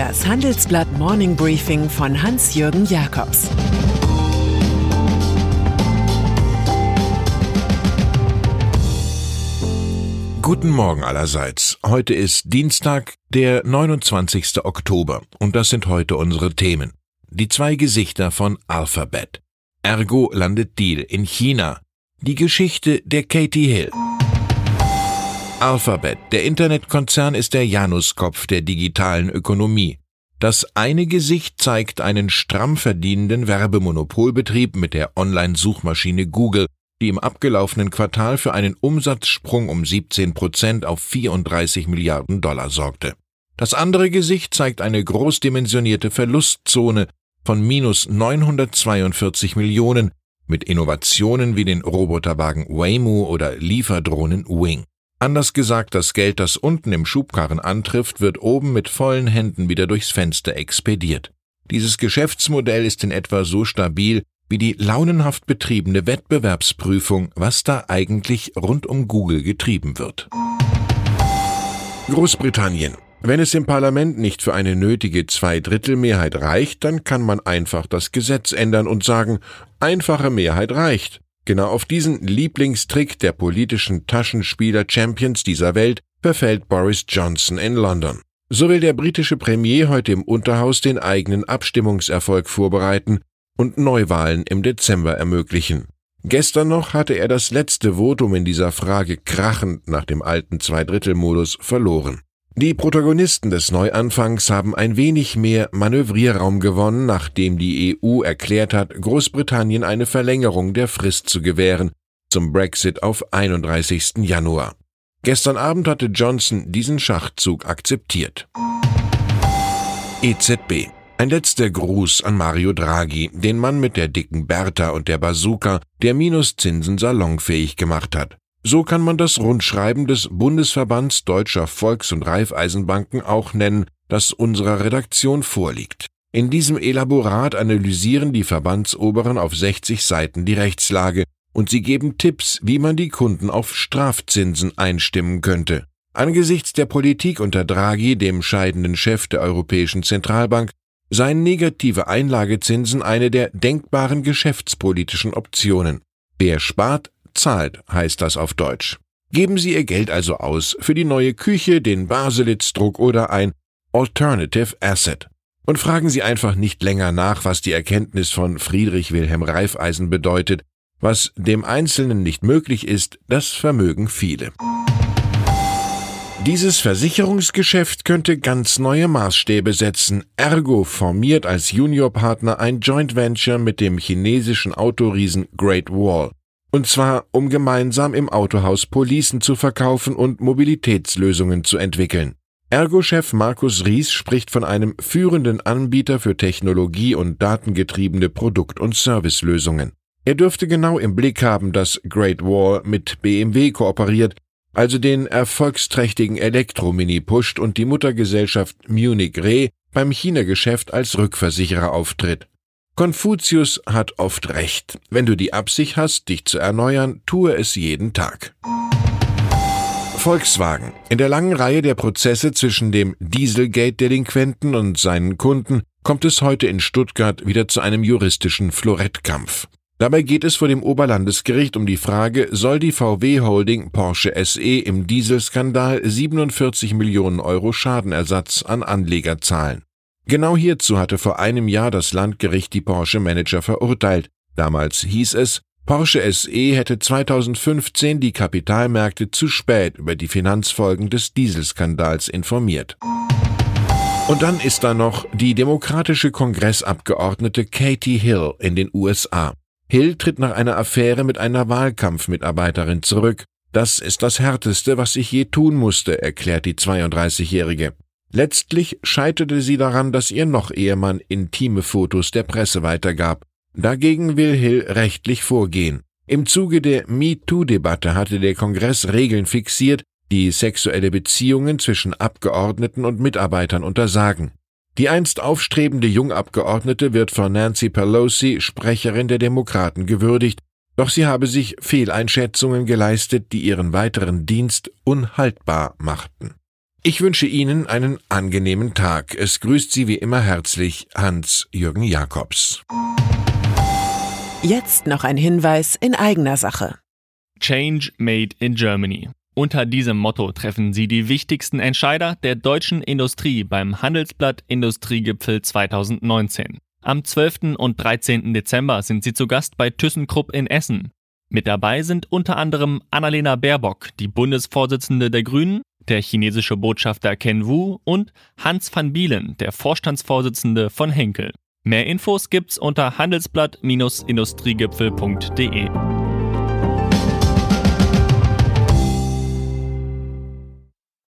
Das Handelsblatt Morning Briefing von Hans-Jürgen Jakobs Guten Morgen allerseits. Heute ist Dienstag, der 29. Oktober, und das sind heute unsere Themen. Die zwei Gesichter von Alphabet. Ergo landet Deal in China. Die Geschichte der Katie Hill. Alphabet, der Internetkonzern, ist der Januskopf der digitalen Ökonomie. Das eine Gesicht zeigt einen stramm verdienenden Werbemonopolbetrieb mit der Online-Suchmaschine Google, die im abgelaufenen Quartal für einen Umsatzsprung um 17 Prozent auf 34 Milliarden Dollar sorgte. Das andere Gesicht zeigt eine großdimensionierte Verlustzone von minus 942 Millionen mit Innovationen wie den Roboterwagen Waymo oder Lieferdrohnen Wing. Anders gesagt, das Geld, das unten im Schubkarren antrifft, wird oben mit vollen Händen wieder durchs Fenster expediert. Dieses Geschäftsmodell ist in etwa so stabil wie die launenhaft betriebene Wettbewerbsprüfung, was da eigentlich rund um Google getrieben wird. Großbritannien. Wenn es im Parlament nicht für eine nötige Zweidrittelmehrheit reicht, dann kann man einfach das Gesetz ändern und sagen, einfache Mehrheit reicht. Genau auf diesen Lieblingstrick der politischen Taschenspieler-Champions dieser Welt verfällt Boris Johnson in London. So will der britische Premier heute im Unterhaus den eigenen Abstimmungserfolg vorbereiten und Neuwahlen im Dezember ermöglichen. Gestern noch hatte er das letzte Votum in dieser Frage krachend nach dem alten Zweidrittelmodus verloren. Die Protagonisten des Neuanfangs haben ein wenig mehr Manövrierraum gewonnen, nachdem die EU erklärt hat, Großbritannien eine Verlängerung der Frist zu gewähren, zum Brexit auf 31. Januar. Gestern Abend hatte Johnson diesen Schachzug akzeptiert. EZB. Ein letzter Gruß an Mario Draghi, den Mann mit der dicken Bertha und der Bazooka, der Minuszinsen salonfähig gemacht hat. So kann man das Rundschreiben des Bundesverbands Deutscher Volks- und Raiffeisenbanken auch nennen, das unserer Redaktion vorliegt. In diesem Elaborat analysieren die Verbandsoberen auf 60 Seiten die Rechtslage und sie geben Tipps, wie man die Kunden auf Strafzinsen einstimmen könnte. Angesichts der Politik unter Draghi, dem scheidenden Chef der Europäischen Zentralbank, seien negative Einlagezinsen eine der denkbaren geschäftspolitischen Optionen. Wer spart, zahlt, heißt das auf Deutsch. Geben Sie Ihr Geld also aus für die neue Küche, den Baselitz-Druck oder ein Alternative Asset. Und fragen Sie einfach nicht länger nach, was die Erkenntnis von Friedrich Wilhelm Reifeisen bedeutet. Was dem Einzelnen nicht möglich ist, das vermögen viele. Dieses Versicherungsgeschäft könnte ganz neue Maßstäbe setzen. Ergo formiert als Juniorpartner ein Joint Venture mit dem chinesischen Autoriesen Great Wall. Und zwar, um gemeinsam im Autohaus Policen zu verkaufen und Mobilitätslösungen zu entwickeln. Ergo-Chef Markus Ries spricht von einem führenden Anbieter für Technologie- und datengetriebene Produkt- und Servicelösungen. Er dürfte genau im Blick haben, dass Great Wall mit BMW kooperiert, also den erfolgsträchtigen Elektromini pusht und die Muttergesellschaft Munich Re beim China-Geschäft als Rückversicherer auftritt. Konfuzius hat oft recht. Wenn du die Absicht hast, dich zu erneuern, tue es jeden Tag. Volkswagen. In der langen Reihe der Prozesse zwischen dem Dieselgate-Delinquenten und seinen Kunden kommt es heute in Stuttgart wieder zu einem juristischen Florettkampf. Dabei geht es vor dem Oberlandesgericht um die Frage, soll die VW Holding Porsche SE im Dieselskandal 47 Millionen Euro Schadenersatz an Anleger zahlen. Genau hierzu hatte vor einem Jahr das Landgericht die Porsche-Manager verurteilt. Damals hieß es, Porsche SE hätte 2015 die Kapitalmärkte zu spät über die Finanzfolgen des Dieselskandals informiert. Und dann ist da noch die demokratische Kongressabgeordnete Katie Hill in den USA. Hill tritt nach einer Affäre mit einer Wahlkampfmitarbeiterin zurück. Das ist das Härteste, was ich je tun musste, erklärt die 32-Jährige. Letztlich scheiterte sie daran, dass ihr noch Ehemann intime Fotos der Presse weitergab. Dagegen will Hill rechtlich vorgehen. Im Zuge der MeToo-Debatte hatte der Kongress Regeln fixiert, die sexuelle Beziehungen zwischen Abgeordneten und Mitarbeitern untersagen. Die einst aufstrebende Jungabgeordnete wird von Nancy Pelosi, Sprecherin der Demokraten, gewürdigt, doch sie habe sich Fehleinschätzungen geleistet, die ihren weiteren Dienst unhaltbar machten. Ich wünsche Ihnen einen angenehmen Tag. Es grüßt Sie wie immer herzlich Hans-Jürgen Jakobs. Jetzt noch ein Hinweis in eigener Sache. Change Made in Germany. Unter diesem Motto treffen Sie die wichtigsten Entscheider der deutschen Industrie beim Handelsblatt Industriegipfel 2019. Am 12. und 13. Dezember sind Sie zu Gast bei ThyssenKrupp in Essen. Mit dabei sind unter anderem Annalena Baerbock, die Bundesvorsitzende der Grünen, der chinesische Botschafter Ken Wu und Hans van Bielen, der Vorstandsvorsitzende von Henkel. Mehr Infos gibt's unter handelsblatt-industriegipfel.de.